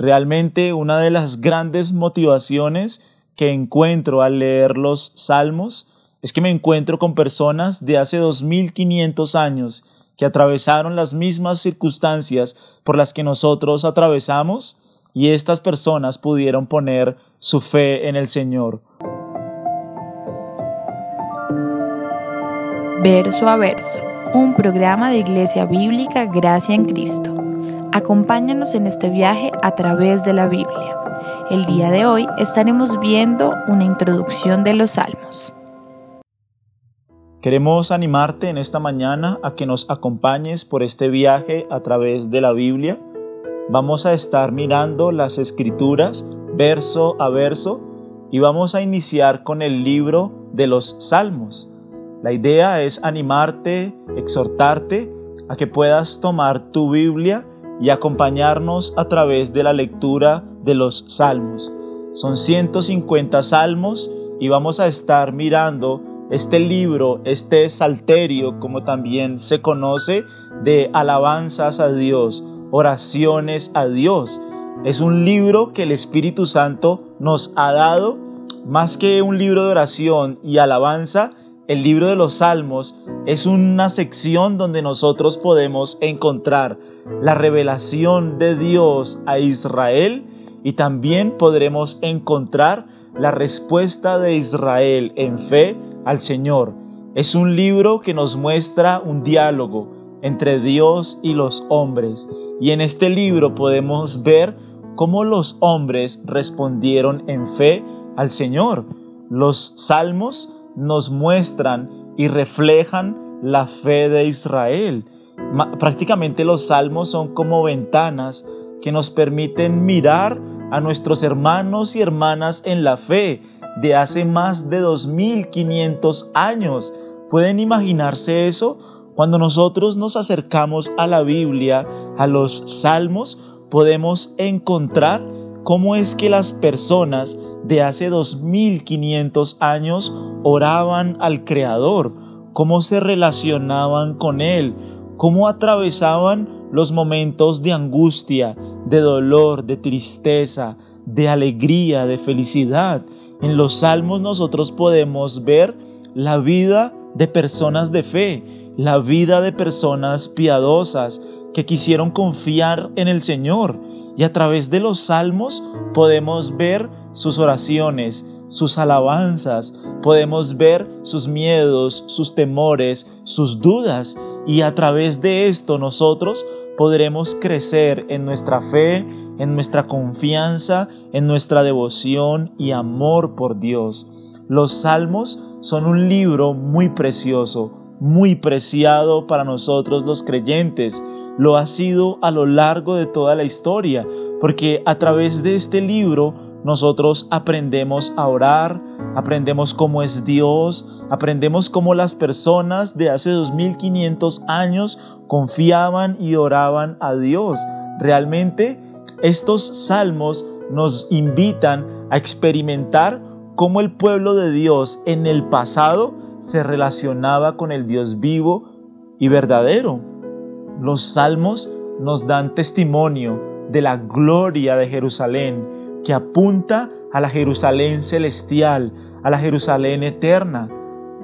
Realmente una de las grandes motivaciones que encuentro al leer los salmos es que me encuentro con personas de hace 2500 años que atravesaron las mismas circunstancias por las que nosotros atravesamos y estas personas pudieron poner su fe en el Señor. Verso a verso, un programa de Iglesia Bíblica Gracia en Cristo. Acompáñanos en este viaje a través de la Biblia. El día de hoy estaremos viendo una introducción de los Salmos. Queremos animarte en esta mañana a que nos acompañes por este viaje a través de la Biblia. Vamos a estar mirando las escrituras verso a verso y vamos a iniciar con el libro de los Salmos. La idea es animarte, exhortarte a que puedas tomar tu Biblia y acompañarnos a través de la lectura de los salmos. Son 150 salmos y vamos a estar mirando este libro, este salterio, como también se conoce, de alabanzas a Dios, oraciones a Dios. Es un libro que el Espíritu Santo nos ha dado, más que un libro de oración y alabanza, el libro de los salmos es una sección donde nosotros podemos encontrar la revelación de Dios a Israel y también podremos encontrar la respuesta de Israel en fe al Señor. Es un libro que nos muestra un diálogo entre Dios y los hombres y en este libro podemos ver cómo los hombres respondieron en fe al Señor. Los salmos nos muestran y reflejan la fe de Israel prácticamente los salmos son como ventanas que nos permiten mirar a nuestros hermanos y hermanas en la fe de hace más de 2500 años. ¿Pueden imaginarse eso? Cuando nosotros nos acercamos a la Biblia, a los salmos, podemos encontrar cómo es que las personas de hace 2500 años oraban al Creador, cómo se relacionaban con Él, cómo atravesaban los momentos de angustia, de dolor, de tristeza, de alegría, de felicidad. En los salmos nosotros podemos ver la vida de personas de fe, la vida de personas piadosas que quisieron confiar en el Señor. Y a través de los salmos podemos ver sus oraciones, sus alabanzas, podemos ver sus miedos, sus temores, sus dudas y a través de esto nosotros podremos crecer en nuestra fe, en nuestra confianza, en nuestra devoción y amor por Dios. Los salmos son un libro muy precioso, muy preciado para nosotros los creyentes. Lo ha sido a lo largo de toda la historia, porque a través de este libro nosotros aprendemos a orar, aprendemos cómo es Dios, aprendemos cómo las personas de hace 2500 años confiaban y oraban a Dios. Realmente estos salmos nos invitan a experimentar cómo el pueblo de Dios en el pasado se relacionaba con el Dios vivo y verdadero. Los salmos nos dan testimonio de la gloria de Jerusalén, que apunta a la Jerusalén celestial, a la Jerusalén eterna.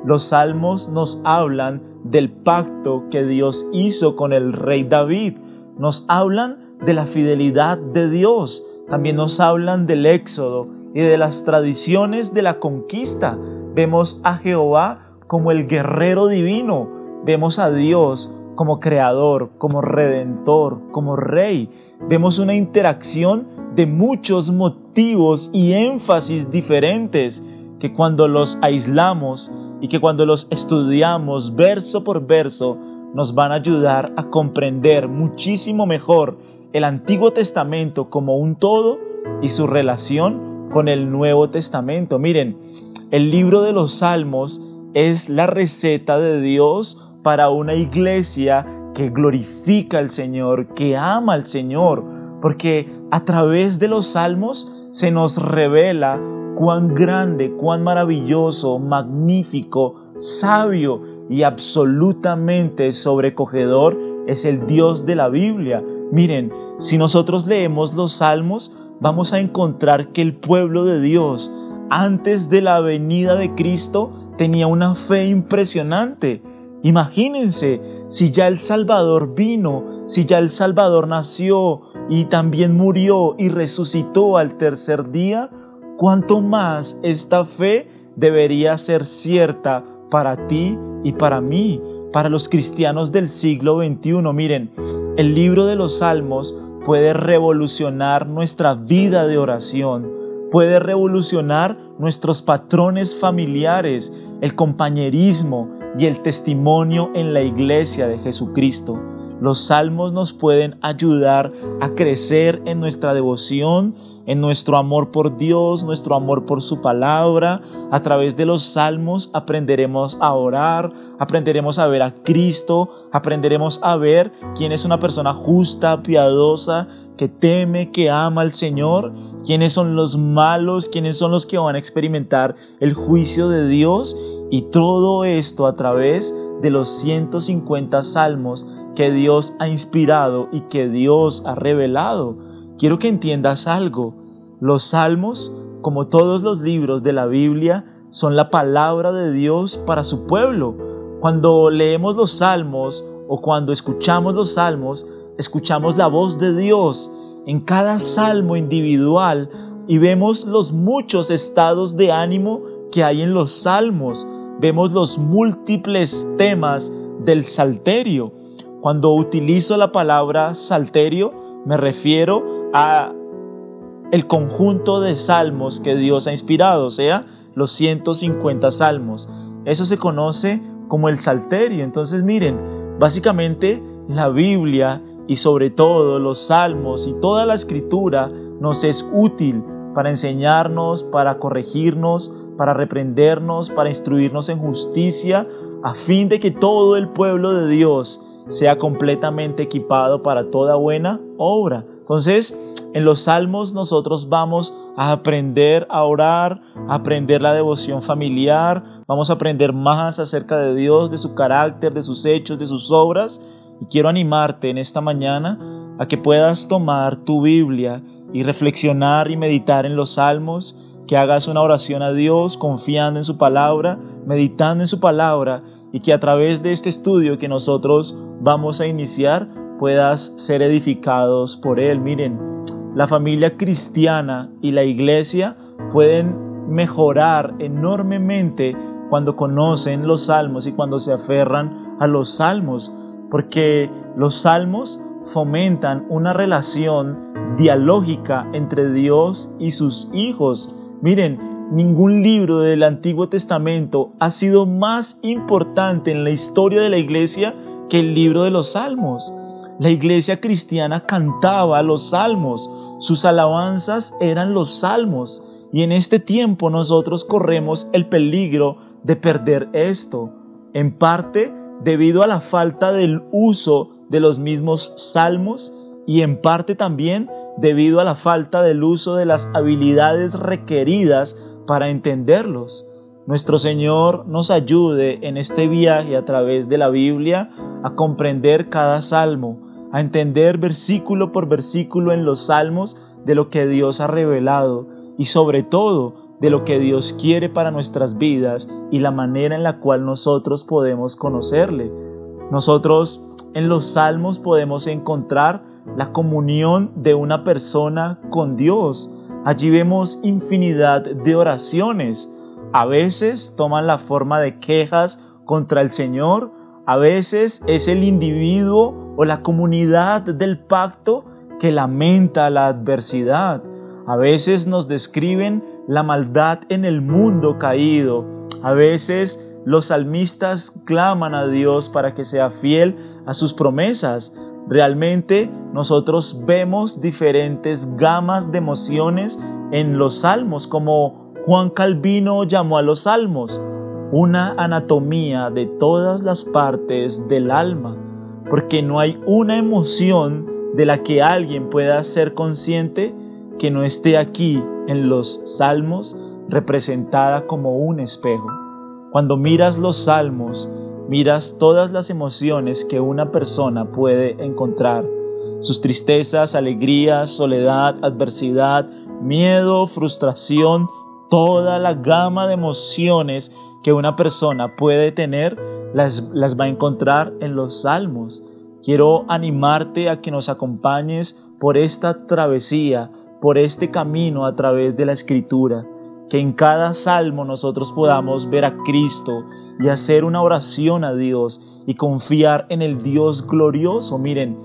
Los salmos nos hablan del pacto que Dios hizo con el rey David, nos hablan de la fidelidad de Dios, también nos hablan del éxodo y de las tradiciones de la conquista. Vemos a Jehová como el guerrero divino, vemos a Dios como creador, como redentor, como rey. Vemos una interacción de muchos motivos y énfasis diferentes que cuando los aislamos y que cuando los estudiamos verso por verso nos van a ayudar a comprender muchísimo mejor el Antiguo Testamento como un todo y su relación con el Nuevo Testamento. Miren, el libro de los Salmos es la receta de Dios para una iglesia que glorifica al Señor, que ama al Señor, porque a través de los salmos se nos revela cuán grande, cuán maravilloso, magnífico, sabio y absolutamente sobrecogedor es el Dios de la Biblia. Miren, si nosotros leemos los salmos, vamos a encontrar que el pueblo de Dios, antes de la venida de Cristo, tenía una fe impresionante. Imagínense, si ya el Salvador vino, si ya el Salvador nació y también murió y resucitó al tercer día, cuánto más esta fe debería ser cierta para ti y para mí, para los cristianos del siglo XXI. Miren, el libro de los Salmos puede revolucionar nuestra vida de oración, puede revolucionar nuestros patrones familiares, el compañerismo y el testimonio en la iglesia de Jesucristo. Los salmos nos pueden ayudar a crecer en nuestra devoción, en nuestro amor por Dios, nuestro amor por su palabra. A través de los salmos aprenderemos a orar, aprenderemos a ver a Cristo, aprenderemos a ver quién es una persona justa, piadosa, que teme, que ama al Señor, quiénes son los malos, quiénes son los que van a experimentar el juicio de Dios y todo esto a través de los 150 salmos que Dios ha inspirado y que Dios ha revelado. Quiero que entiendas algo. Los salmos, como todos los libros de la Biblia, son la palabra de Dios para su pueblo. Cuando leemos los salmos o cuando escuchamos los salmos, escuchamos la voz de Dios en cada salmo individual y vemos los muchos estados de ánimo que hay en los salmos, vemos los múltiples temas del salterio. Cuando utilizo la palabra salterio, me refiero a el conjunto de salmos que Dios ha inspirado, o sea, los 150 salmos. Eso se conoce como el salterio. Entonces, miren, básicamente la Biblia y sobre todo los salmos y toda la escritura nos es útil para enseñarnos, para corregirnos, para reprendernos, para instruirnos en justicia, a fin de que todo el pueblo de Dios sea completamente equipado para toda buena obra. Entonces, en los salmos nosotros vamos a aprender a orar, a aprender la devoción familiar, vamos a aprender más acerca de Dios, de su carácter, de sus hechos, de sus obras. Y quiero animarte en esta mañana a que puedas tomar tu Biblia y reflexionar y meditar en los salmos, que hagas una oración a Dios confiando en su palabra, meditando en su palabra y que a través de este estudio que nosotros vamos a iniciar puedas ser edificados por él. Miren, la familia cristiana y la iglesia pueden mejorar enormemente cuando conocen los salmos y cuando se aferran a los salmos, porque los salmos fomentan una relación dialógica entre Dios y sus hijos. Miren, ningún libro del Antiguo Testamento ha sido más importante en la historia de la iglesia que el libro de los Salmos. La iglesia cristiana cantaba los salmos, sus alabanzas eran los salmos, y en este tiempo nosotros corremos el peligro de perder esto, en parte debido a la falta del uso de los mismos salmos y en parte también debido a la falta del uso de las habilidades requeridas para entenderlos. Nuestro Señor nos ayude en este viaje a través de la Biblia a comprender cada salmo, a entender versículo por versículo en los salmos de lo que Dios ha revelado y sobre todo de lo que Dios quiere para nuestras vidas y la manera en la cual nosotros podemos conocerle. Nosotros en los salmos podemos encontrar la comunión de una persona con Dios. Allí vemos infinidad de oraciones. A veces toman la forma de quejas contra el Señor, a veces es el individuo o la comunidad del pacto que lamenta la adversidad. A veces nos describen la maldad en el mundo caído. A veces los salmistas claman a Dios para que sea fiel a sus promesas. Realmente nosotros vemos diferentes gamas de emociones en los salmos, como Juan Calvino llamó a los salmos, una anatomía de todas las partes del alma, porque no hay una emoción de la que alguien pueda ser consciente que no esté aquí en los salmos representada como un espejo. Cuando miras los salmos, miras todas las emociones que una persona puede encontrar. sus tristezas, alegrías, soledad, adversidad, miedo, frustración, toda la gama de emociones que una persona puede tener, las, las va a encontrar en los salmos. Quiero animarte a que nos acompañes por esta travesía, por este camino a través de la escritura. Que en cada salmo nosotros podamos ver a Cristo y hacer una oración a Dios y confiar en el Dios glorioso. Miren,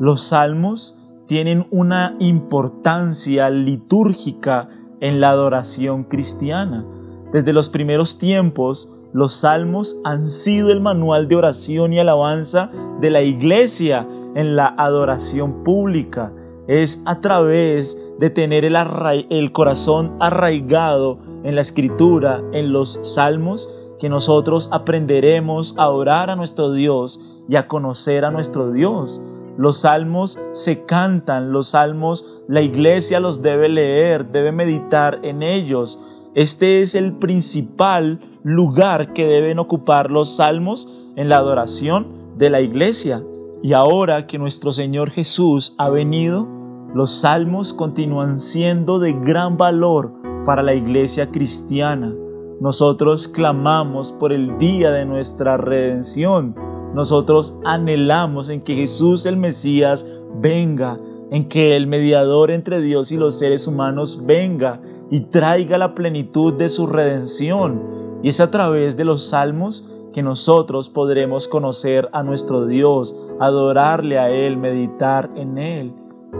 los salmos tienen una importancia litúrgica en la adoración cristiana. Desde los primeros tiempos, los salmos han sido el manual de oración y alabanza de la iglesia en la adoración pública. Es a través de tener el, corazón arraigado en la escritura, en los salmos, que nosotros aprenderemos a orar a nuestro Dios y a conocer a nuestro Dios. Los salmos se cantan, los salmos la iglesia los debe leer, debe meditar en ellos. Este es el principal lugar que deben ocupar los salmos en la adoración de la iglesia. Y ahora que nuestro Señor Jesús ha venido, los salmos continúan siendo de gran valor para la iglesia cristiana. Nosotros clamamos por el día de nuestra redención nosotros anhelamos en que Jesús el Mesías venga, en que el mediador entre Dios y los seres humanos venga y traiga la plenitud de su redención. Y es a través de los salmos que nosotros podremos conocer a nuestro Dios, adorarle a Él, meditar en Él.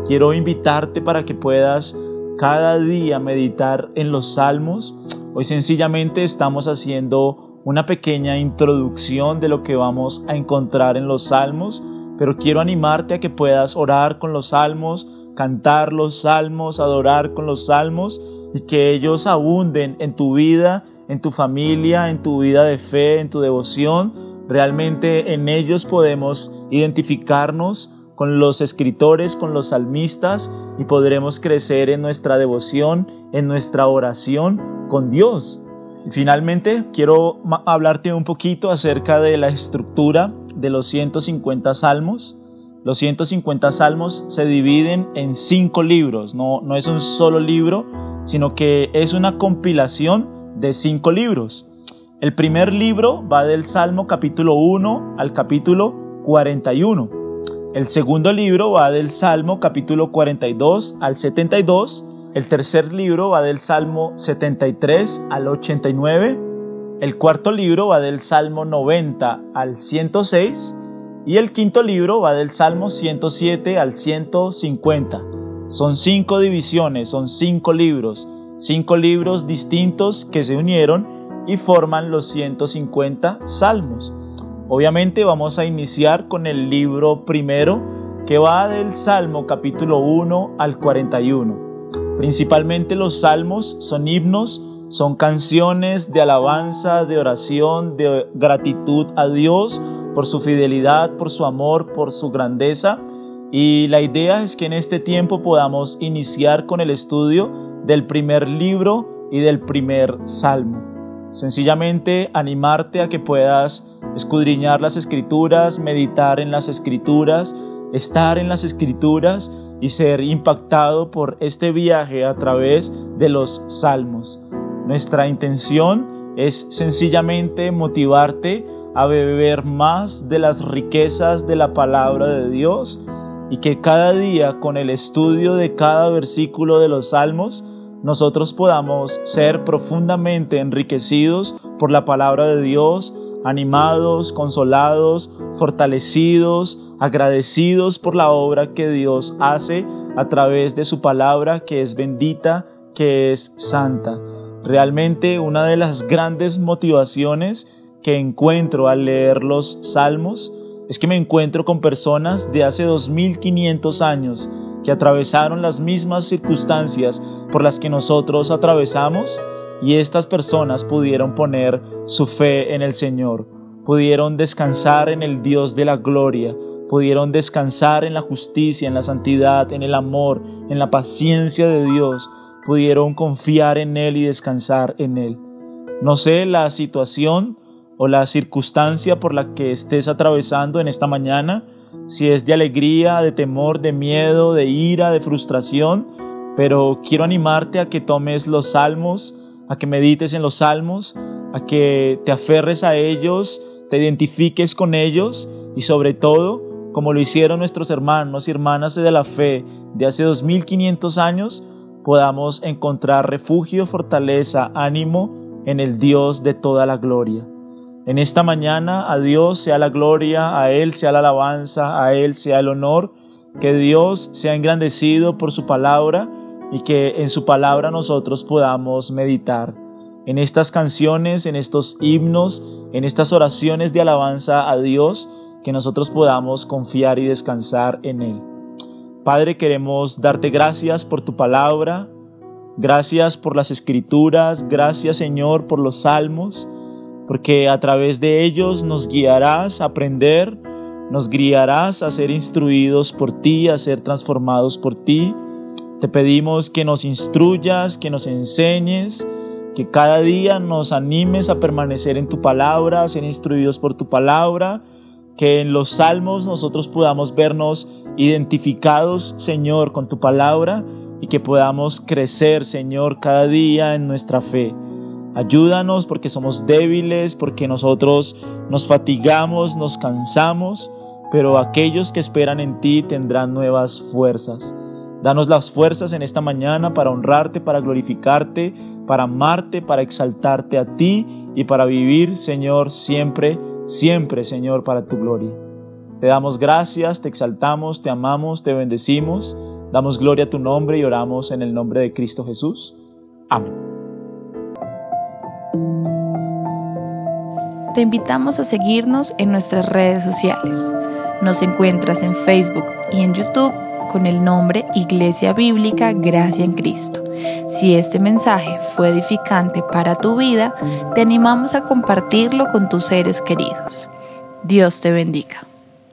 Quiero invitarte para que puedas cada día meditar en los salmos. Hoy sencillamente estamos haciendo una pequeña introducción de lo que vamos a encontrar en los salmos, pero quiero animarte a que puedas orar con los salmos, cantar los salmos, adorar con los salmos y que ellos abunden en tu vida, en tu familia, en tu vida de fe, en tu devoción. Realmente en ellos podemos identificarnos con los escritores, con los salmistas y podremos crecer en nuestra devoción, en nuestra oración con Dios. Finalmente, quiero hablarte un poquito acerca de la estructura de los 150 salmos. Los 150 salmos se dividen en cinco libros, no, no es un solo libro, sino que es una compilación de cinco libros. El primer libro va del Salmo capítulo 1 al capítulo 41. El segundo libro va del Salmo capítulo 42 al 72 el tercer libro va del Salmo 73 al 89. El cuarto libro va del Salmo 90 al 106. Y el quinto libro va del Salmo 107 al 150. Son cinco divisiones, son cinco libros, cinco libros distintos que se unieron y forman los 150 salmos. Obviamente vamos a iniciar con el libro primero que va del Salmo capítulo 1 al 41. Principalmente los salmos son himnos, son canciones de alabanza, de oración, de gratitud a Dios por su fidelidad, por su amor, por su grandeza. Y la idea es que en este tiempo podamos iniciar con el estudio del primer libro y del primer salmo. Sencillamente animarte a que puedas escudriñar las escrituras, meditar en las escrituras, estar en las escrituras y ser impactado por este viaje a través de los salmos. Nuestra intención es sencillamente motivarte a beber más de las riquezas de la palabra de Dios y que cada día con el estudio de cada versículo de los salmos nosotros podamos ser profundamente enriquecidos por la palabra de Dios animados, consolados, fortalecidos, agradecidos por la obra que Dios hace a través de su palabra que es bendita, que es santa. Realmente una de las grandes motivaciones que encuentro al leer los salmos es que me encuentro con personas de hace 2500 años que atravesaron las mismas circunstancias por las que nosotros atravesamos y estas personas pudieron poner su fe en el Señor, pudieron descansar en el Dios de la gloria, pudieron descansar en la justicia, en la santidad, en el amor, en la paciencia de Dios, pudieron confiar en Él y descansar en Él. No sé la situación o la circunstancia por la que estés atravesando en esta mañana, si es de alegría, de temor, de miedo, de ira, de frustración, pero quiero animarte a que tomes los salmos, a que medites en los salmos, a que te aferres a ellos, te identifiques con ellos y sobre todo, como lo hicieron nuestros hermanos y hermanas de la fe de hace 2500 años, podamos encontrar refugio, fortaleza, ánimo en el Dios de toda la gloria. En esta mañana a Dios sea la gloria, a Él sea la alabanza, a Él sea el honor, que Dios sea engrandecido por su palabra y que en su palabra nosotros podamos meditar. En estas canciones, en estos himnos, en estas oraciones de alabanza a Dios, que nosotros podamos confiar y descansar en Él. Padre, queremos darte gracias por tu palabra, gracias por las escrituras, gracias Señor por los salmos porque a través de ellos nos guiarás a aprender, nos guiarás a ser instruidos por ti, a ser transformados por ti. Te pedimos que nos instruyas, que nos enseñes, que cada día nos animes a permanecer en tu palabra, a ser instruidos por tu palabra, que en los salmos nosotros podamos vernos identificados, Señor, con tu palabra y que podamos crecer, Señor, cada día en nuestra fe. Ayúdanos porque somos débiles, porque nosotros nos fatigamos, nos cansamos, pero aquellos que esperan en ti tendrán nuevas fuerzas. Danos las fuerzas en esta mañana para honrarte, para glorificarte, para amarte, para exaltarte a ti y para vivir, Señor, siempre, siempre, Señor, para tu gloria. Te damos gracias, te exaltamos, te amamos, te bendecimos, damos gloria a tu nombre y oramos en el nombre de Cristo Jesús. Amén. Te invitamos a seguirnos en nuestras redes sociales. Nos encuentras en Facebook y en YouTube con el nombre Iglesia Bíblica Gracia en Cristo. Si este mensaje fue edificante para tu vida, te animamos a compartirlo con tus seres queridos. Dios te bendiga.